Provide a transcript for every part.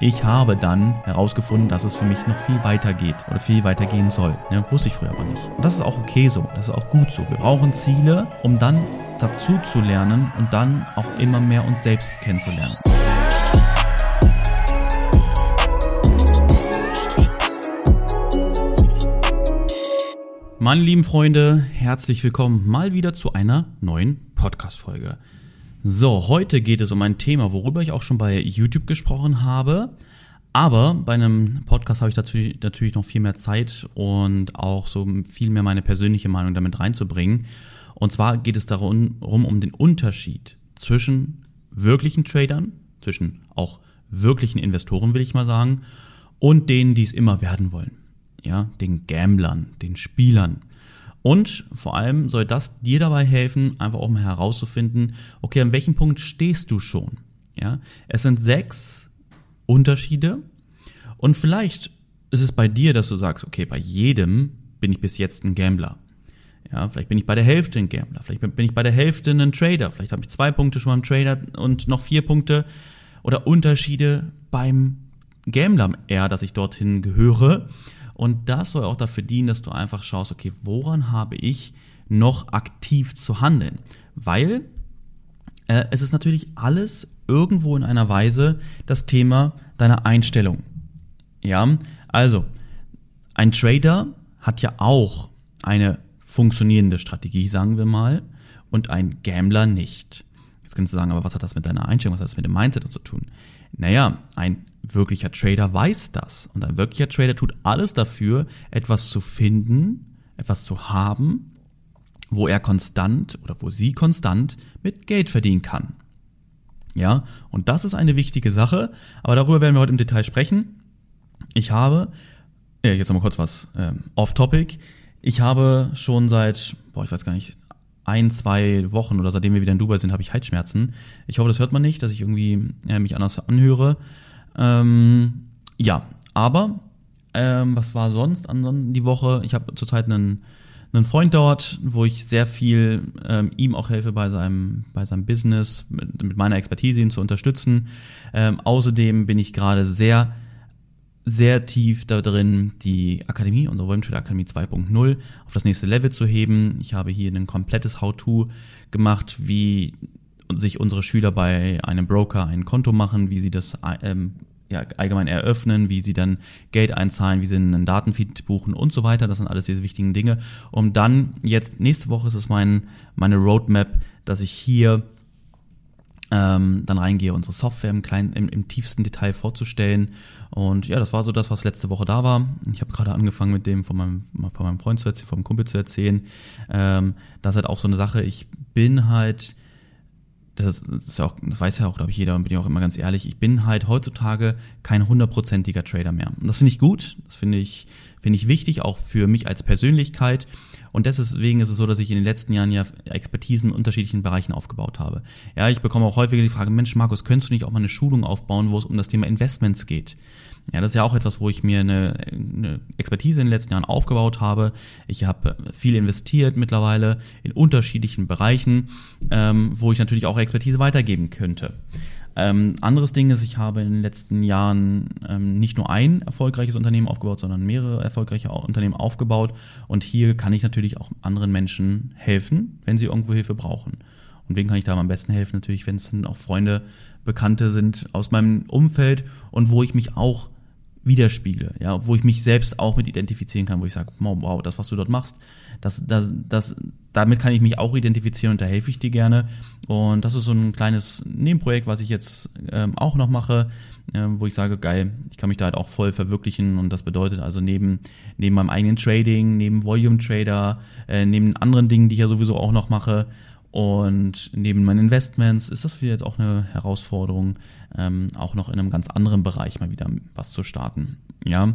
Ich habe dann herausgefunden, dass es für mich noch viel weiter geht oder viel weiter gehen soll. Ja, wusste ich früher aber nicht. Und das ist auch okay so. Das ist auch gut so. Wir brauchen Ziele, um dann dazu zu lernen und dann auch immer mehr uns selbst kennenzulernen. Meine lieben Freunde, herzlich willkommen mal wieder zu einer neuen Podcast-Folge. So, heute geht es um ein Thema, worüber ich auch schon bei YouTube gesprochen habe. Aber bei einem Podcast habe ich dazu natürlich noch viel mehr Zeit und auch so viel mehr meine persönliche Meinung damit reinzubringen. Und zwar geht es darum um den Unterschied zwischen wirklichen Tradern, zwischen auch wirklichen Investoren, will ich mal sagen, und denen, die es immer werden wollen. Ja, den Gamblern, den Spielern. Und vor allem soll das dir dabei helfen, einfach auch mal herauszufinden, okay, an welchem Punkt stehst du schon? Ja, es sind sechs Unterschiede und vielleicht ist es bei dir, dass du sagst, okay, bei jedem bin ich bis jetzt ein Gambler. Ja, vielleicht bin ich bei der Hälfte ein Gambler, vielleicht bin ich bei der Hälfte ein Trader, vielleicht habe ich zwei Punkte schon beim Trader und noch vier Punkte oder Unterschiede beim Gambler eher, dass ich dorthin gehöre. Und das soll auch dafür dienen, dass du einfach schaust, okay, woran habe ich noch aktiv zu handeln? Weil äh, es ist natürlich alles irgendwo in einer Weise das Thema deiner Einstellung. Ja, also ein Trader hat ja auch eine funktionierende Strategie, sagen wir mal, und ein Gambler nicht. Jetzt kannst du sagen, aber was hat das mit deiner Einstellung, was hat das mit dem Mindset zu tun? Naja, ein wirklicher Trader weiß das. Und ein wirklicher Trader tut alles dafür, etwas zu finden, etwas zu haben, wo er konstant oder wo sie konstant mit Geld verdienen kann. Ja, und das ist eine wichtige Sache, aber darüber werden wir heute im Detail sprechen. Ich habe, äh, jetzt nochmal kurz was ähm, off-topic. Ich habe schon seit, boah, ich weiß gar nicht, ein, zwei Wochen oder seitdem wir wieder in Dubai sind, habe ich Halsschmerzen. Ich hoffe, das hört man nicht, dass ich irgendwie äh, mich anders anhöre. Ähm, ja, aber ähm, was war sonst ansonsten die Woche? Ich habe zurzeit einen, einen Freund dort, wo ich sehr viel ähm, ihm auch helfe bei seinem, bei seinem Business, mit, mit meiner Expertise ihn zu unterstützen. Ähm, außerdem bin ich gerade sehr sehr tief da drin, die Akademie, unsere Webtrader Akademie 2.0 auf das nächste Level zu heben. Ich habe hier ein komplettes How-To gemacht, wie sich unsere Schüler bei einem Broker ein Konto machen, wie sie das ähm, ja, allgemein eröffnen, wie sie dann Geld einzahlen, wie sie einen Datenfeed buchen und so weiter. Das sind alles diese wichtigen Dinge. Um dann jetzt, nächste Woche ist es mein, meine Roadmap, dass ich hier ähm, dann reingehe, unsere Software im, kleinen, im, im tiefsten Detail vorzustellen. Und ja, das war so das, was letzte Woche da war. Ich habe gerade angefangen mit dem von meinem, von meinem Freund zu erzählen, meinem Kumpel zu erzählen. Ähm, das ist halt auch so eine Sache, ich bin halt das, ist auch, das weiß ja auch, glaube ich, jeder und bin ja auch immer ganz ehrlich, ich bin halt heutzutage kein hundertprozentiger Trader mehr. Und das finde ich gut, das finde ich, finde ich wichtig, auch für mich als Persönlichkeit. Und deswegen ist es so, dass ich in den letzten Jahren ja Expertisen in unterschiedlichen Bereichen aufgebaut habe. Ja, ich bekomme auch häufiger die Frage, Mensch, Markus, könntest du nicht auch mal eine Schulung aufbauen, wo es um das Thema Investments geht? Ja, das ist ja auch etwas, wo ich mir eine, eine Expertise in den letzten Jahren aufgebaut habe. Ich habe viel investiert mittlerweile in unterschiedlichen Bereichen, ähm, wo ich natürlich auch Expertise weitergeben könnte. Ähm, anderes Ding ist, ich habe in den letzten Jahren ähm, nicht nur ein erfolgreiches Unternehmen aufgebaut, sondern mehrere erfolgreiche Unternehmen aufgebaut. Und hier kann ich natürlich auch anderen Menschen helfen, wenn sie irgendwo Hilfe brauchen. Und wen kann ich da am besten helfen? Natürlich, wenn es dann auch Freunde, Bekannte sind aus meinem Umfeld und wo ich mich auch widerspiegle, ja, wo ich mich selbst auch mit identifizieren kann, wo ich sage, wow, das, was du dort machst, das, das, das, damit kann ich mich auch identifizieren und da helfe ich dir gerne. Und das ist so ein kleines Nebenprojekt, was ich jetzt ähm, auch noch mache, äh, wo ich sage, geil, ich kann mich da halt auch voll verwirklichen und das bedeutet also neben, neben meinem eigenen Trading, neben Volume Trader, äh, neben anderen Dingen, die ich ja sowieso auch noch mache, und neben meinen Investments ist das für jetzt auch eine Herausforderung, ähm, auch noch in einem ganz anderen Bereich mal wieder was zu starten. Ja.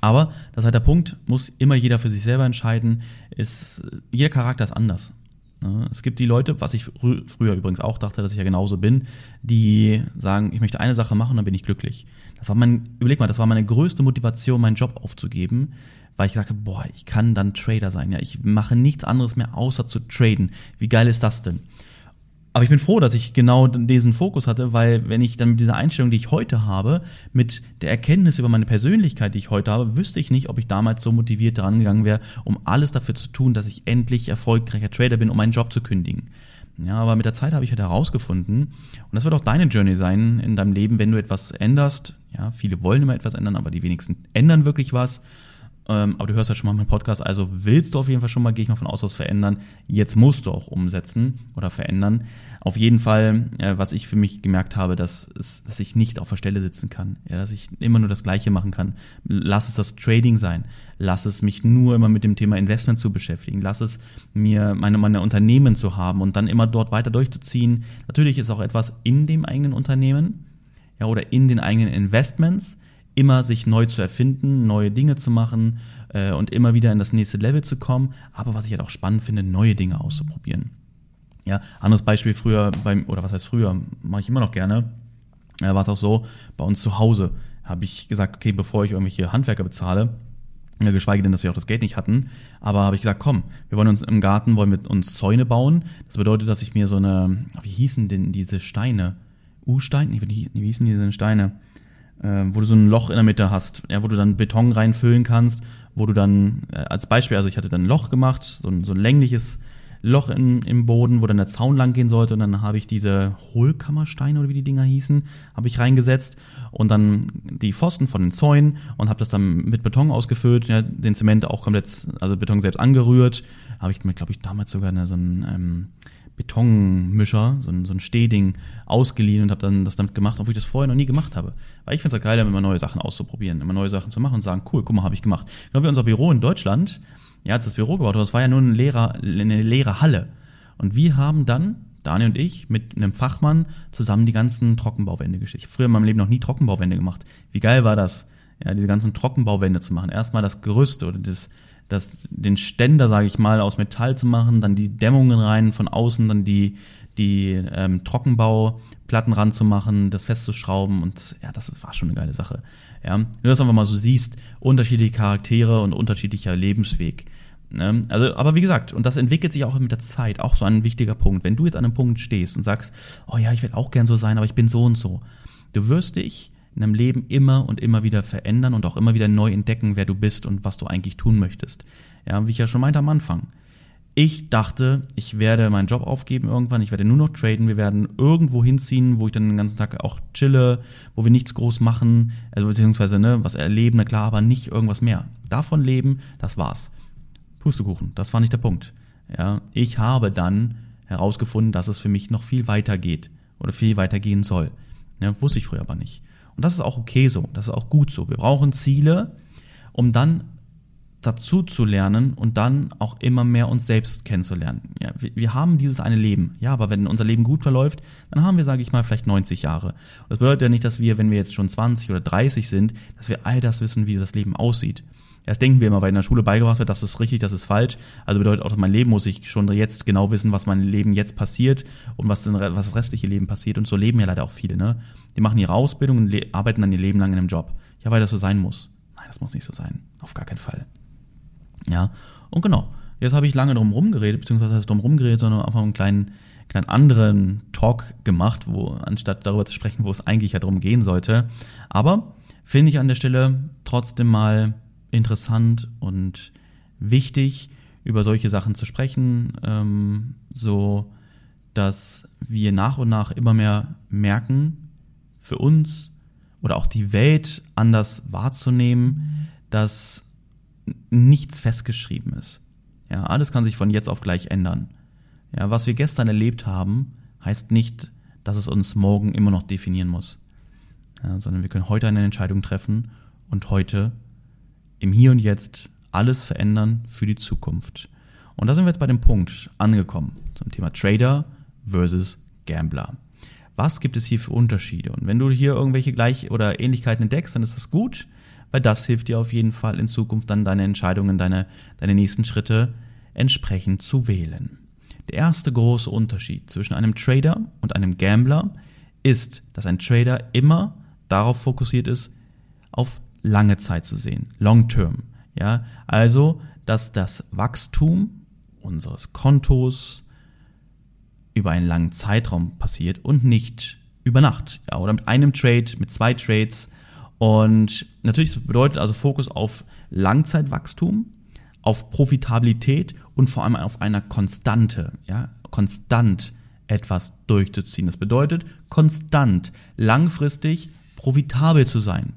Aber das ist halt der Punkt, muss immer jeder für sich selber entscheiden. Ist, jeder Charakter ist anders. Ne? Es gibt die Leute, was ich früher übrigens auch dachte, dass ich ja genauso bin, die sagen, ich möchte eine Sache machen, dann bin ich glücklich. Das war mein, überleg mal, das war meine größte Motivation, meinen Job aufzugeben, weil ich sage, boah, ich kann dann Trader sein. Ja, ich mache nichts anderes mehr, außer zu traden. Wie geil ist das denn? Aber ich bin froh, dass ich genau diesen Fokus hatte, weil wenn ich dann mit dieser Einstellung, die ich heute habe, mit der Erkenntnis über meine Persönlichkeit, die ich heute habe, wüsste ich nicht, ob ich damals so motiviert daran gegangen wäre, um alles dafür zu tun, dass ich endlich erfolgreicher Trader bin, um meinen Job zu kündigen. Ja, aber mit der Zeit habe ich halt herausgefunden, und das wird auch deine Journey sein in deinem Leben, wenn du etwas änderst. Ja, viele wollen immer etwas ändern, aber die wenigsten ändern wirklich was. Ähm, aber du hörst ja schon mal meinen Podcast, also willst du auf jeden Fall schon mal, gehe ich mal von aus, was verändern. Jetzt musst du auch umsetzen oder verändern. Auf jeden Fall, äh, was ich für mich gemerkt habe, dass, es, dass ich nicht auf der Stelle sitzen kann. Ja, dass ich immer nur das Gleiche machen kann. Lass es das Trading sein. Lass es mich nur immer mit dem Thema Investment zu beschäftigen. Lass es mir meine, meine Unternehmen zu haben und dann immer dort weiter durchzuziehen. Natürlich ist auch etwas in dem eigenen Unternehmen ja, oder in den eigenen Investments immer sich neu zu erfinden, neue Dinge zu machen äh, und immer wieder in das nächste Level zu kommen. Aber was ich halt auch spannend finde, neue Dinge auszuprobieren. Ja, anderes Beispiel früher beim, oder was heißt früher, mache ich immer noch gerne, äh, war es auch so, bei uns zu Hause habe ich gesagt, okay, bevor ich irgendwelche Handwerker bezahle, ja, geschweige denn, dass wir auch das Geld nicht hatten. Aber habe ich gesagt, komm, wir wollen uns im Garten, wollen wir uns Zäune bauen. Das bedeutet, dass ich mir so eine, wie hießen denn diese Steine? U-Stein? Wie, wie hießen diese Steine? Äh, wo du so ein Loch in der Mitte hast, ja, wo du dann Beton reinfüllen kannst, wo du dann, äh, als Beispiel, also ich hatte dann ein Loch gemacht, so ein, so ein längliches Loch in, im Boden, wo dann der Zaun lang gehen sollte und dann habe ich diese Hohlkammersteine oder wie die Dinger hießen, habe ich reingesetzt und dann die Pfosten von den Zäunen und habe das dann mit Beton ausgefüllt, ja, den Zement auch komplett, also Beton selbst angerührt, habe ich mir, glaube ich, damals sogar eine, so ein ähm, Betonmischer, so ein, so ein Stehding ausgeliehen und habe dann das damit gemacht, obwohl ich das vorher noch nie gemacht habe. Weil ich finde es ja geil, immer neue Sachen auszuprobieren, immer neue Sachen zu machen und sagen, cool, guck mal, habe ich gemacht. Genau wie unser Büro in Deutschland, ja, als das Büro gebaut wurde, das war ja nur eine leere, eine leere Halle. Und wir haben dann, Daniel und ich, mit einem Fachmann zusammen die ganzen Trockenbauwände geschickt. Ich habe früher in meinem Leben noch nie Trockenbauwände gemacht. Wie geil war das, ja, diese ganzen Trockenbauwände zu machen. Erstmal das Gerüst oder das das, den Ständer, sage ich mal, aus Metall zu machen, dann die Dämmungen rein von außen, dann die, die ähm, Trockenbauplatten ranzumachen, das festzuschrauben und ja, das war schon eine geile Sache. Ja, wenn du das einfach mal so siehst, unterschiedliche Charaktere und unterschiedlicher Lebensweg. Ne? Also, aber wie gesagt, und das entwickelt sich auch mit der Zeit, auch so ein wichtiger Punkt. Wenn du jetzt an einem Punkt stehst und sagst, oh ja, ich will auch gern so sein, aber ich bin so und so, du wirst dich in deinem Leben immer und immer wieder verändern und auch immer wieder neu entdecken, wer du bist und was du eigentlich tun möchtest. Ja, wie ich ja schon meinte am Anfang. Ich dachte, ich werde meinen Job aufgeben irgendwann, ich werde nur noch traden, wir werden irgendwo hinziehen, wo ich dann den ganzen Tag auch chille, wo wir nichts groß machen, also beziehungsweise ne, was erleben, na klar, aber nicht irgendwas mehr. Davon leben, das war's. Pustekuchen, das war nicht der Punkt. Ja, ich habe dann herausgefunden, dass es für mich noch viel weiter geht oder viel weiter gehen soll. Ja, wusste ich früher aber nicht. Und das ist auch okay so, das ist auch gut so. Wir brauchen Ziele, um dann dazu zu lernen und dann auch immer mehr uns selbst kennenzulernen. Ja, wir, wir, haben dieses eine Leben. Ja, aber wenn unser Leben gut verläuft, dann haben wir, sage ich mal, vielleicht 90 Jahre. Das bedeutet ja nicht, dass wir, wenn wir jetzt schon 20 oder 30 sind, dass wir all das wissen, wie das Leben aussieht. Das denken wir immer, weil in der Schule beigebracht wird, das ist richtig, das ist falsch. Also bedeutet auch, dass mein Leben muss ich schon jetzt genau wissen, was mein Leben jetzt passiert und was, was das restliche Leben passiert. Und so leben ja leider auch viele. Ne? Die machen ihre Ausbildung und arbeiten dann ihr Leben lang in einem Job. Ja, weil das so sein muss. Nein, das muss nicht so sein. Auf gar keinen Fall. Ja, und genau. Jetzt habe ich lange drum rumgeredet, beziehungsweise heißt drum rumgeredet, sondern einfach einen kleinen, kleinen anderen Talk gemacht, wo, anstatt darüber zu sprechen, wo es eigentlich ja drum gehen sollte. Aber finde ich an der Stelle trotzdem mal interessant und wichtig, über solche Sachen zu sprechen, ähm, so dass wir nach und nach immer mehr merken, für uns oder auch die Welt anders wahrzunehmen, dass nichts festgeschrieben ist. Ja, alles kann sich von jetzt auf gleich ändern. Ja, was wir gestern erlebt haben, heißt nicht, dass es uns morgen immer noch definieren muss. Ja, sondern wir können heute eine Entscheidung treffen und heute im Hier und Jetzt alles verändern für die Zukunft. Und da sind wir jetzt bei dem Punkt angekommen zum Thema Trader versus Gambler. Was gibt es hier für Unterschiede? Und wenn du hier irgendwelche Gleich- oder Ähnlichkeiten entdeckst, dann ist das gut, weil das hilft dir auf jeden Fall in Zukunft dann deine Entscheidungen, deine, deine nächsten Schritte entsprechend zu wählen. Der erste große Unterschied zwischen einem Trader und einem Gambler ist, dass ein Trader immer darauf fokussiert ist, auf lange Zeit zu sehen, long term. Ja, also, dass das Wachstum unseres Kontos über einen langen Zeitraum passiert und nicht über Nacht. Ja, oder mit einem Trade, mit zwei Trades. Und natürlich bedeutet also Fokus auf Langzeitwachstum, auf Profitabilität und vor allem auf einer Konstante, ja, konstant etwas durchzuziehen. Das bedeutet, konstant, langfristig profitabel zu sein.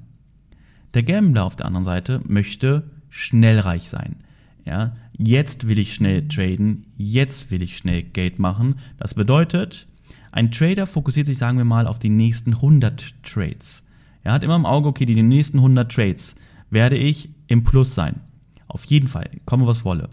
Der Gambler auf der anderen Seite möchte schnell reich sein. Ja, jetzt will ich schnell traden, jetzt will ich schnell Geld machen. Das bedeutet, ein Trader fokussiert sich, sagen wir mal, auf die nächsten 100 Trades. Er hat immer im Auge, okay, die nächsten 100 Trades werde ich im Plus sein. Auf jeden Fall, komme was wolle.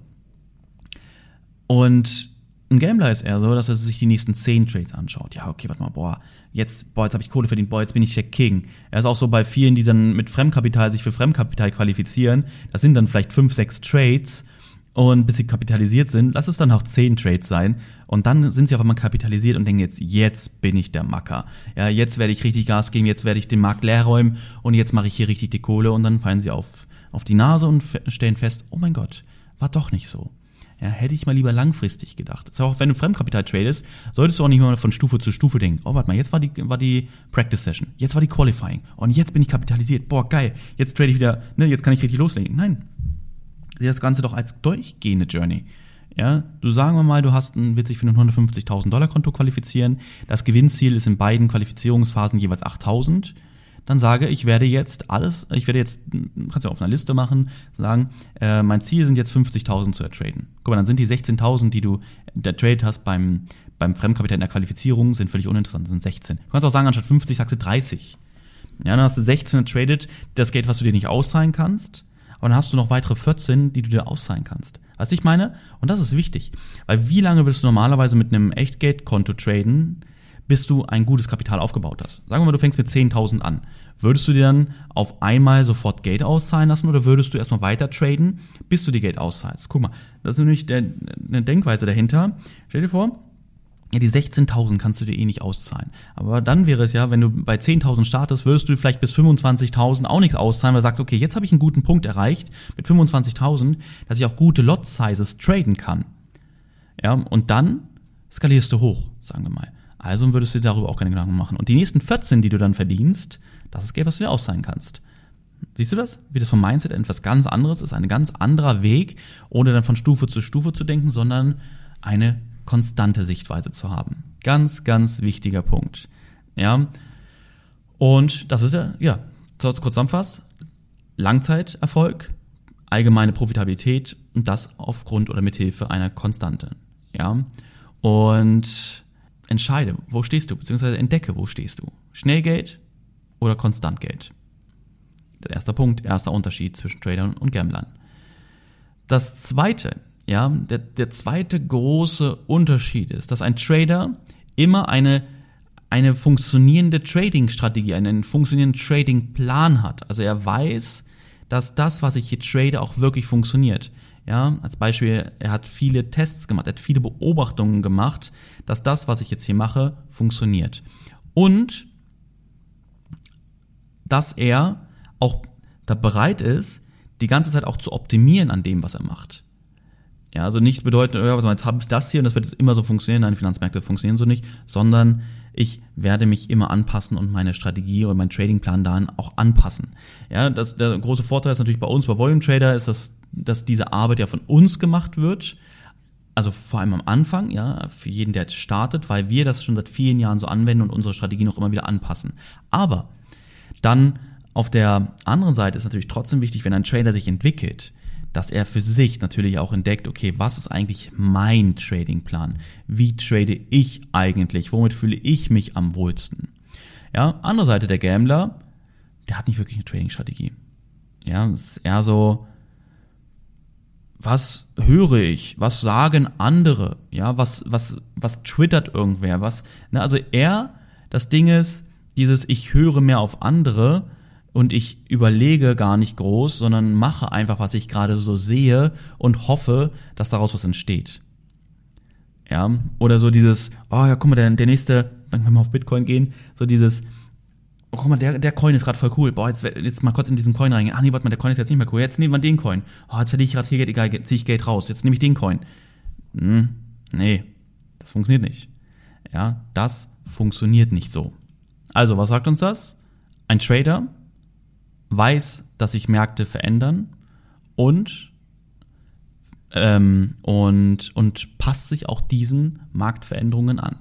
Und ein Gambler ist eher so, dass er sich die nächsten 10 Trades anschaut. Ja, okay, warte mal, boah, jetzt, boah, jetzt habe ich Kohle verdient, boah, jetzt bin ich der King. Er ist auch so bei vielen, die dann mit Fremdkapital sich für Fremdkapital qualifizieren. Das sind dann vielleicht 5, 6 Trades und bis sie kapitalisiert sind, lass es dann auch 10 Trades sein. Und dann sind sie auf einmal kapitalisiert und denken jetzt, jetzt bin ich der Macker. Ja, jetzt werde ich richtig Gas geben, jetzt werde ich den Markt leer räumen und jetzt mache ich hier richtig die Kohle und dann fallen sie auf, auf die Nase und stellen fest, oh mein Gott, war doch nicht so. Ja, hätte ich mal lieber langfristig gedacht. Das ist auch, wenn du Fremdkapital tradest, solltest du auch nicht mehr von Stufe zu Stufe denken. Oh, warte mal, jetzt war die, war die Practice Session. Jetzt war die Qualifying. Und jetzt bin ich kapitalisiert. Boah, geil. Jetzt trade ich wieder, ne, jetzt kann ich richtig loslegen. Nein. Sieh das Ganze doch als durchgehende Journey. Ja, du sagen wir mal, du hast ein, willst dich für ein 150.000 Dollar Konto qualifizieren. Das Gewinnziel ist in beiden Qualifizierungsphasen jeweils 8.000 dann sage, ich werde jetzt alles, ich werde jetzt, kannst du auf einer Liste machen, sagen, äh, mein Ziel sind jetzt 50.000 zu ertraden. Guck mal, dann sind die 16.000, die du der Trade hast beim, beim Fremdkapital in der Qualifizierung, sind völlig uninteressant, sind 16. Du kannst auch sagen, anstatt 50 sagst du 30. Ja, dann hast du 16 ertradet, das Geld, was du dir nicht auszahlen kannst, aber dann hast du noch weitere 14, die du dir auszahlen kannst. Was ich meine? Und das ist wichtig. Weil wie lange willst du normalerweise mit einem Echtgeldkonto traden, bis du ein gutes Kapital aufgebaut hast. Sagen wir mal, du fängst mit 10.000 an. Würdest du dir dann auf einmal sofort Geld auszahlen lassen oder würdest du erstmal weiter traden, bis du dir Geld auszahlst? Guck mal, das ist nämlich der, eine Denkweise dahinter. Stell dir vor, ja, die 16.000 kannst du dir eh nicht auszahlen. Aber dann wäre es ja, wenn du bei 10.000 startest, würdest du vielleicht bis 25.000 auch nichts auszahlen, weil du sagst, okay, jetzt habe ich einen guten Punkt erreicht mit 25.000, dass ich auch gute Lot-Sizes traden kann. Ja, und dann skalierst du hoch, sagen wir mal. Also würdest du dir darüber auch keine Gedanken machen. Und die nächsten 14, die du dann verdienst, das ist Geld, was du dir auszahlen kannst. Siehst du das? Wie das vom Mindset etwas ganz anderes ist, ein ganz anderer Weg, ohne dann von Stufe zu Stufe zu denken, sondern eine konstante Sichtweise zu haben. Ganz, ganz wichtiger Punkt. Ja. Und das ist ja, ja, kurz zusammenfasst, Langzeiterfolg, allgemeine Profitabilität und das aufgrund oder mithilfe einer Konstante. Ja. Und entscheide, wo stehst du, beziehungsweise entdecke, wo stehst du. Schnellgeld oder Konstantgeld. Der erste Punkt, erster Unterschied zwischen Tradern und Gamblern. Das zweite, ja, der, der zweite große Unterschied ist, dass ein Trader immer eine, eine funktionierende Trading-Strategie, einen funktionierenden Trading-Plan hat. Also er weiß, dass das, was ich hier trade, auch wirklich funktioniert. Ja, als Beispiel, er hat viele Tests gemacht, er hat viele Beobachtungen gemacht, dass das, was ich jetzt hier mache, funktioniert. Und dass er auch da bereit ist, die ganze Zeit auch zu optimieren an dem, was er macht. Ja, also nicht bedeutet, ja, jetzt habe ich das hier und das wird jetzt immer so funktionieren, nein, Finanzmärkte funktionieren so nicht, sondern ich werde mich immer anpassen und meine Strategie oder meinen Tradingplan dahin auch anpassen. Ja, das, der große Vorteil ist natürlich bei uns, bei Volume Trader, ist, dass, dass diese Arbeit ja von uns gemacht wird. Also vor allem am Anfang, ja, für jeden, der jetzt startet, weil wir das schon seit vielen Jahren so anwenden und unsere Strategie noch immer wieder anpassen. Aber dann auf der anderen Seite ist natürlich trotzdem wichtig, wenn ein Trader sich entwickelt, dass er für sich natürlich auch entdeckt, okay, was ist eigentlich mein Tradingplan? Wie trade ich eigentlich? Womit fühle ich mich am wohlsten? Ja, andere Seite der Gambler, der hat nicht wirklich eine Trading-Strategie. Ja, es ist eher so, was höre ich? Was sagen andere? Ja, was, was, was twittert irgendwer? Was, ne, also er, das Ding ist, dieses ich höre mehr auf andere und ich überlege gar nicht groß, sondern mache einfach, was ich gerade so sehe und hoffe, dass daraus was entsteht. Ja, oder so dieses, oh ja, guck mal, der, der nächste, wenn wir mal auf Bitcoin gehen, so dieses, oh, guck mal, der, der Coin ist gerade voll cool. Boah, jetzt, jetzt mal kurz in diesen Coin reingehen. Ah, nee, warte mal, der Coin ist jetzt nicht mehr cool. Jetzt nehmen wir den Coin. Oh, jetzt verliere ich gerade hier Geld, egal, ziehe ich Geld raus. Jetzt nehme ich den Coin. Hm, nee, das funktioniert nicht. Ja, das funktioniert nicht so. Also, was sagt uns das? Ein Trader weiß, dass sich Märkte verändern und, ähm, und, und passt sich auch diesen Marktveränderungen an.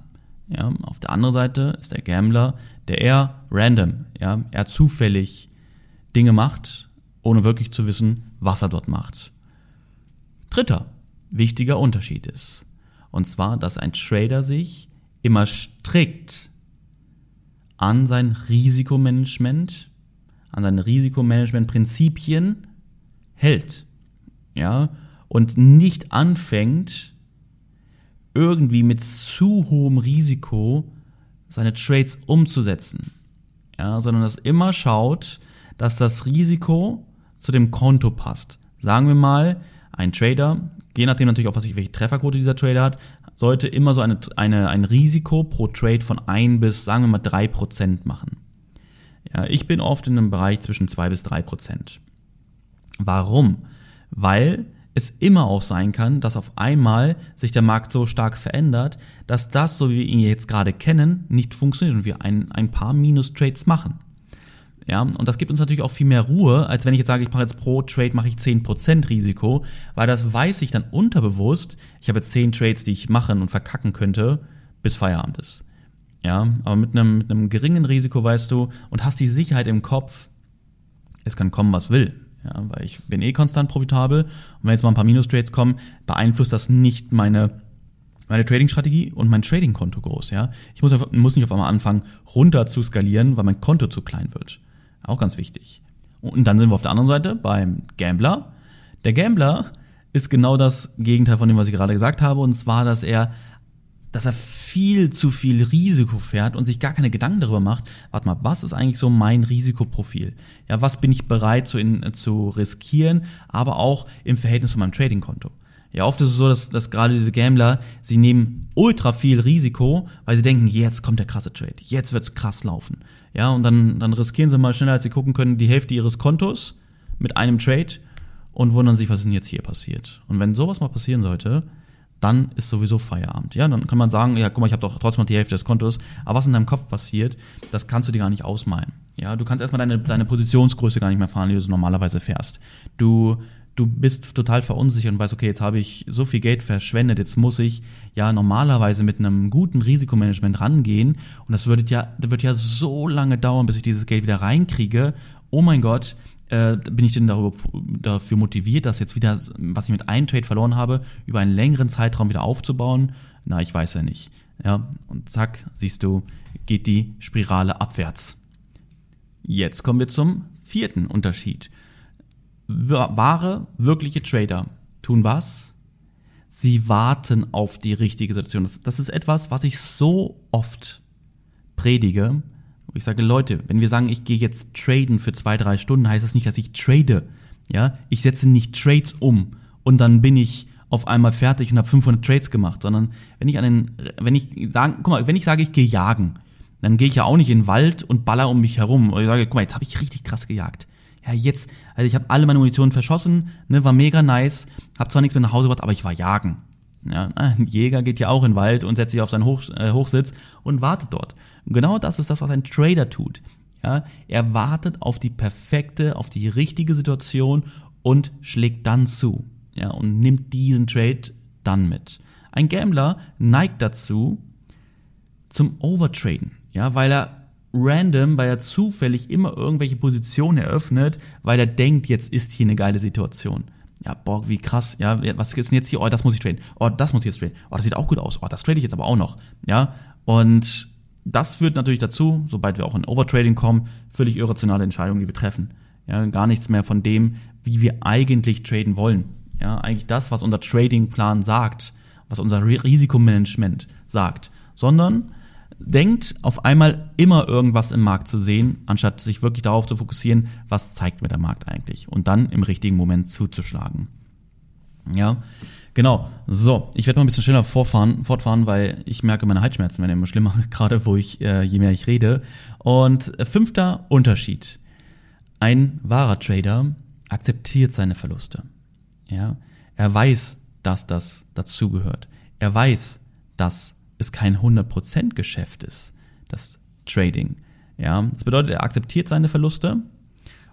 Ja, auf der anderen Seite ist der Gambler, der eher random, ja, eher zufällig Dinge macht, ohne wirklich zu wissen, was er dort macht. Dritter wichtiger Unterschied ist, und zwar, dass ein Trader sich immer strikt an sein Risikomanagement, an seine Risikomanagementprinzipien hält. Ja, und nicht anfängt, irgendwie mit zu hohem Risiko seine Trades umzusetzen. Ja, sondern dass immer schaut, dass das Risiko zu dem Konto passt. Sagen wir mal, ein Trader, je nachdem natürlich auch, was ich, welche Trefferquote dieser Trader hat, sollte immer so eine, eine, ein Risiko pro Trade von ein bis, sagen wir mal, drei Prozent machen. Ja, ich bin oft in einem Bereich zwischen zwei bis drei Prozent. Warum? Weil es immer auch sein kann, dass auf einmal sich der Markt so stark verändert, dass das, so wie wir ihn jetzt gerade kennen, nicht funktioniert und wir ein, ein paar Minus-Trades machen. Ja, und das gibt uns natürlich auch viel mehr Ruhe, als wenn ich jetzt sage, ich mache jetzt pro Trade mache ich 10% Risiko, weil das weiß ich dann unterbewusst, ich habe jetzt 10 Trades, die ich machen und verkacken könnte, bis Feierabend ist. Ja, aber mit einem, mit einem geringen Risiko weißt du und hast die Sicherheit im Kopf, es kann kommen, was will. Ja, weil ich bin eh konstant profitabel und wenn jetzt mal ein paar Minus-Trades kommen, beeinflusst das nicht meine meine Trading-Strategie und mein Trading-Konto groß, ja. Ich muss, muss nicht auf einmal anfangen, runter zu skalieren, weil mein Konto zu klein wird. Auch ganz wichtig. Und dann sind wir auf der anderen Seite beim Gambler. Der Gambler ist genau das Gegenteil von dem, was ich gerade gesagt habe, und zwar, dass er, dass er viel zu viel Risiko fährt und sich gar keine Gedanken darüber macht, warte mal, was ist eigentlich so mein Risikoprofil? Ja, was bin ich bereit zu, in, zu riskieren, aber auch im Verhältnis zu meinem Trading-Konto? Ja, oft ist es so, dass, dass gerade diese Gambler, sie nehmen ultra viel Risiko, weil sie denken, jetzt kommt der krasse Trade, jetzt wird's krass laufen. Ja, und dann, dann riskieren sie mal schneller, als sie gucken können, die Hälfte ihres Kontos mit einem Trade und wundern sich, was denn jetzt hier passiert. Und wenn sowas mal passieren sollte, dann ist sowieso Feierabend. Ja, dann kann man sagen, ja, guck mal, ich habe doch trotzdem noch die Hälfte des Kontos, aber was in deinem Kopf passiert, das kannst du dir gar nicht ausmalen. Ja, du kannst erstmal deine, deine Positionsgröße gar nicht mehr fahren, die du so normalerweise fährst. Du du bist total verunsichert und weißt, okay, jetzt habe ich so viel Geld verschwendet, jetzt muss ich ja normalerweise mit einem guten Risikomanagement rangehen und das würde ja, das wird ja so lange dauern, bis ich dieses Geld wieder reinkriege. Oh mein Gott, äh, bin ich denn darüber, dafür motiviert, das jetzt wieder, was ich mit einem Trade verloren habe, über einen längeren Zeitraum wieder aufzubauen? Na, ich weiß ja nicht. Ja, und zack, siehst du, geht die Spirale abwärts. Jetzt kommen wir zum vierten Unterschied wahre, wirkliche Trader tun was? Sie warten auf die richtige Situation. Das, das ist etwas, was ich so oft predige. Ich sage, Leute, wenn wir sagen, ich gehe jetzt traden für zwei, drei Stunden, heißt das nicht, dass ich trade. Ja, ich setze nicht Trades um und dann bin ich auf einmal fertig und habe 500 Trades gemacht, sondern wenn ich an den, wenn ich sagen, guck mal, wenn ich sage, ich gehe jagen, dann gehe ich ja auch nicht in den Wald und baller um mich herum. Und ich sage, guck mal, jetzt habe ich richtig krass gejagt ja jetzt, also ich habe alle meine Munition verschossen, ne, war mega nice, habe zwar nichts mehr nach Hause gebracht, aber ich war jagen. Ja, ein Jäger geht ja auch in den Wald und setzt sich auf seinen Hoch, äh, Hochsitz und wartet dort. Und genau das ist das, was ein Trader tut. Ja, er wartet auf die perfekte, auf die richtige Situation und schlägt dann zu. Ja, und nimmt diesen Trade dann mit. Ein Gambler neigt dazu zum Overtraden. Ja, weil er random, weil er zufällig immer irgendwelche Positionen eröffnet, weil er denkt, jetzt ist hier eine geile Situation. Ja, boah, wie krass. Ja, was ist denn jetzt hier? Oh, das muss ich traden. Oh, das muss ich jetzt traden. Oh, das sieht auch gut aus. Oh, das trade ich jetzt aber auch noch. Ja, und das führt natürlich dazu, sobald wir auch in Overtrading kommen, völlig irrationale Entscheidungen, die wir treffen. Ja, gar nichts mehr von dem, wie wir eigentlich traden wollen. Ja, eigentlich das, was unser Tradingplan sagt, was unser Risikomanagement sagt, sondern denkt, auf einmal immer irgendwas im Markt zu sehen, anstatt sich wirklich darauf zu fokussieren, was zeigt mir der Markt eigentlich und dann im richtigen Moment zuzuschlagen. Ja, genau. So, ich werde mal ein bisschen schneller vorfahren, fortfahren, weil ich merke, meine Halsschmerzen werden immer schlimmer, gerade wo ich, äh, je mehr ich rede. Und äh, fünfter Unterschied. Ein wahrer Trader akzeptiert seine Verluste. Ja, er weiß, dass das dazugehört. Er weiß, dass es kein 100% Geschäft ist, das Trading. Ja, das bedeutet, er akzeptiert seine Verluste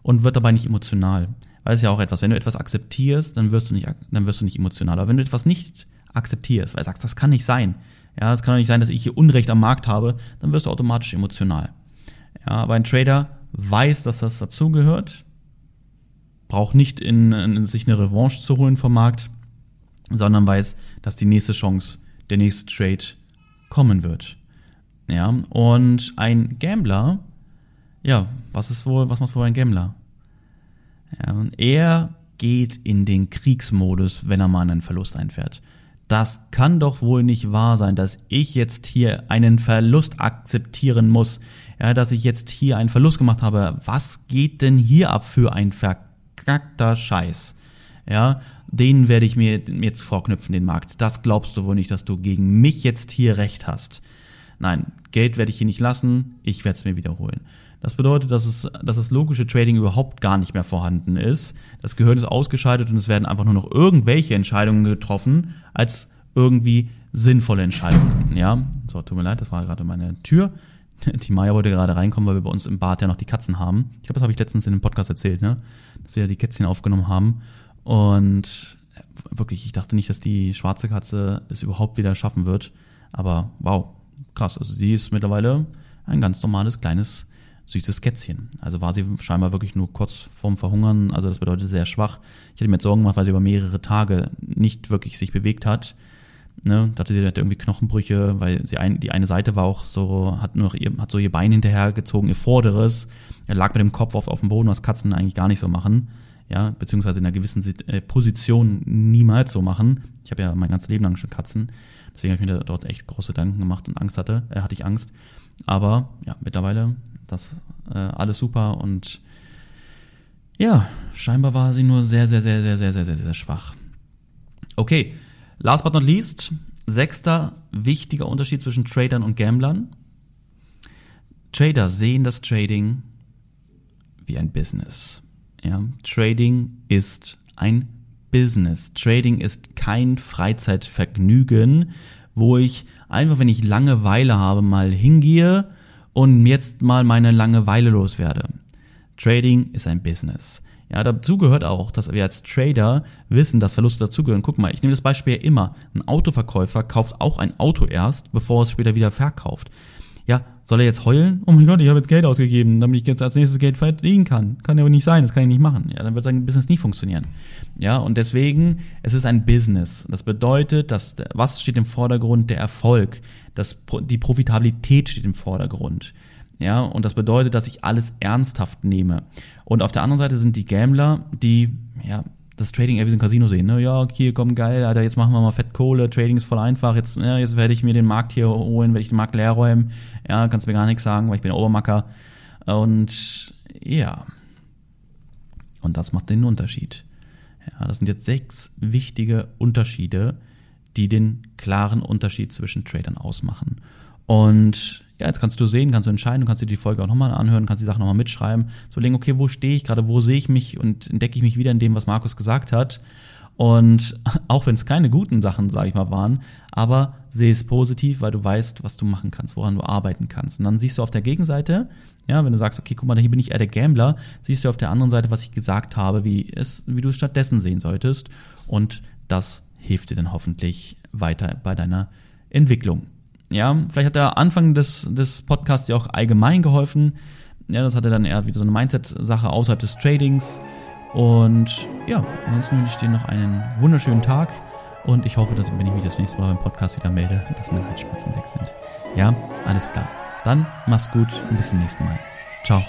und wird dabei nicht emotional. Weil es ja auch etwas, wenn du etwas akzeptierst, dann wirst du nicht, dann wirst du nicht emotional. Aber wenn du etwas nicht akzeptierst, weil du sagst, das kann nicht sein. Ja, es kann doch nicht sein, dass ich hier Unrecht am Markt habe, dann wirst du automatisch emotional. Ja, aber ein Trader weiß, dass das dazugehört, braucht nicht in, in sich eine Revanche zu holen vom Markt, sondern weiß, dass die nächste Chance, der nächste Trade kommen wird. Ja, und ein Gambler, ja, was ist wohl, was macht wohl ein Gambler? Ja, er geht in den Kriegsmodus, wenn er mal einen Verlust einfährt. Das kann doch wohl nicht wahr sein, dass ich jetzt hier einen Verlust akzeptieren muss. Ja, dass ich jetzt hier einen Verlust gemacht habe. Was geht denn hier ab für ein verkackter Scheiß? Ja, den werde ich mir jetzt vorknüpfen, den Markt. Das glaubst du wohl nicht, dass du gegen mich jetzt hier recht hast. Nein, Geld werde ich hier nicht lassen, ich werde es mir wiederholen. Das bedeutet, dass, es, dass das logische Trading überhaupt gar nicht mehr vorhanden ist. Das Gehirn ist ausgeschaltet und es werden einfach nur noch irgendwelche Entscheidungen getroffen, als irgendwie sinnvolle Entscheidungen. Ja, so, tut mir leid, das war gerade meine Tür. Die Maya wollte gerade reinkommen, weil wir bei uns im Bad ja noch die Katzen haben. Ich glaube, das habe ich letztens in dem Podcast erzählt, ne? Dass wir ja die Kätzchen aufgenommen haben. Und wirklich, ich dachte nicht, dass die schwarze Katze es überhaupt wieder schaffen wird. Aber wow, krass. Also sie ist mittlerweile ein ganz normales, kleines, süßes Kätzchen. Also war sie scheinbar wirklich nur kurz vorm Verhungern. Also das bedeutet sehr schwach. Ich hätte mir jetzt Sorgen gemacht, weil sie über mehrere Tage nicht wirklich sich bewegt hat. Ne, dachte sie, hatte irgendwie Knochenbrüche, weil sie ein, die eine Seite war auch so, hat nur ihr, hat so ihr Bein hinterhergezogen, ihr vorderes. Er lag mit dem Kopf auf, auf dem Boden, was Katzen eigentlich gar nicht so machen. Ja, beziehungsweise in einer gewissen äh, Position niemals so machen. Ich habe ja mein ganzes Leben lang schon Katzen. Deswegen habe ich mir dort echt große Gedanken gemacht und Angst hatte, äh, hatte ich Angst. Aber ja, mittlerweile das äh, alles super und ja, scheinbar war sie nur sehr, sehr, sehr, sehr, sehr, sehr, sehr, sehr schwach. Okay, last but not least, sechster wichtiger Unterschied zwischen Tradern und Gamblern. Trader sehen das Trading wie ein Business. Ja, Trading ist ein Business. Trading ist kein Freizeitvergnügen, wo ich einfach, wenn ich Langeweile habe, mal hingehe und jetzt mal meine Langeweile loswerde. Trading ist ein Business. Ja, dazu gehört auch, dass wir als Trader wissen, dass Verluste dazugehören. Guck mal, ich nehme das Beispiel immer. Ein Autoverkäufer kauft auch ein Auto erst, bevor es später wieder verkauft. Ja, soll er jetzt heulen? Oh mein Gott, ich habe jetzt Geld ausgegeben, damit ich jetzt als nächstes Geld verdienen kann. Kann ja aber nicht sein, das kann ich nicht machen. Ja, dann wird sein Business nie funktionieren. Ja, und deswegen, es ist ein Business. Das bedeutet, dass, was steht im Vordergrund? Der Erfolg. Das, die Profitabilität steht im Vordergrund. Ja, und das bedeutet, dass ich alles ernsthaft nehme. Und auf der anderen Seite sind die Gambler, die, ja, das Trading eher wie ein Casino sehen. Ne? Ja, hier komm geil, Alter, jetzt machen wir mal Fettkohle, Trading ist voll einfach, jetzt, ja, jetzt werde ich mir den Markt hier holen, werde ich den Markt leer räumen. Ja, kannst mir gar nichts sagen, weil ich bin Obermacker. Und ja. Und das macht den Unterschied. Ja, das sind jetzt sechs wichtige Unterschiede, die den klaren Unterschied zwischen Tradern ausmachen. Und ja, jetzt kannst du sehen, kannst du entscheiden, du kannst dir die Folge auch nochmal anhören, kannst die Sachen nochmal mitschreiben, zu überlegen, okay, wo stehe ich gerade, wo sehe ich mich und entdecke ich mich wieder in dem, was Markus gesagt hat. Und auch wenn es keine guten Sachen, sage ich mal, waren, aber sehe es positiv, weil du weißt, was du machen kannst, woran du arbeiten kannst. Und dann siehst du auf der Gegenseite, ja, wenn du sagst, okay, guck mal, hier bin ich eher der Gambler, siehst du auf der anderen Seite, was ich gesagt habe, wie es, wie du es stattdessen sehen solltest. Und das hilft dir dann hoffentlich weiter bei deiner Entwicklung. Ja, vielleicht hat der Anfang des, des Podcasts ja auch allgemein geholfen. Ja, das hatte dann eher wieder so eine Mindset-Sache außerhalb des Tradings. Und ja, ansonsten wünsche ich dir noch einen wunderschönen Tag. Und ich hoffe, dass, wenn ich mich das nächste Mal beim Podcast wieder melde, dass meine Halsschmerzen weg sind. Ja, alles klar. Dann mach's gut und bis zum nächsten Mal. Ciao.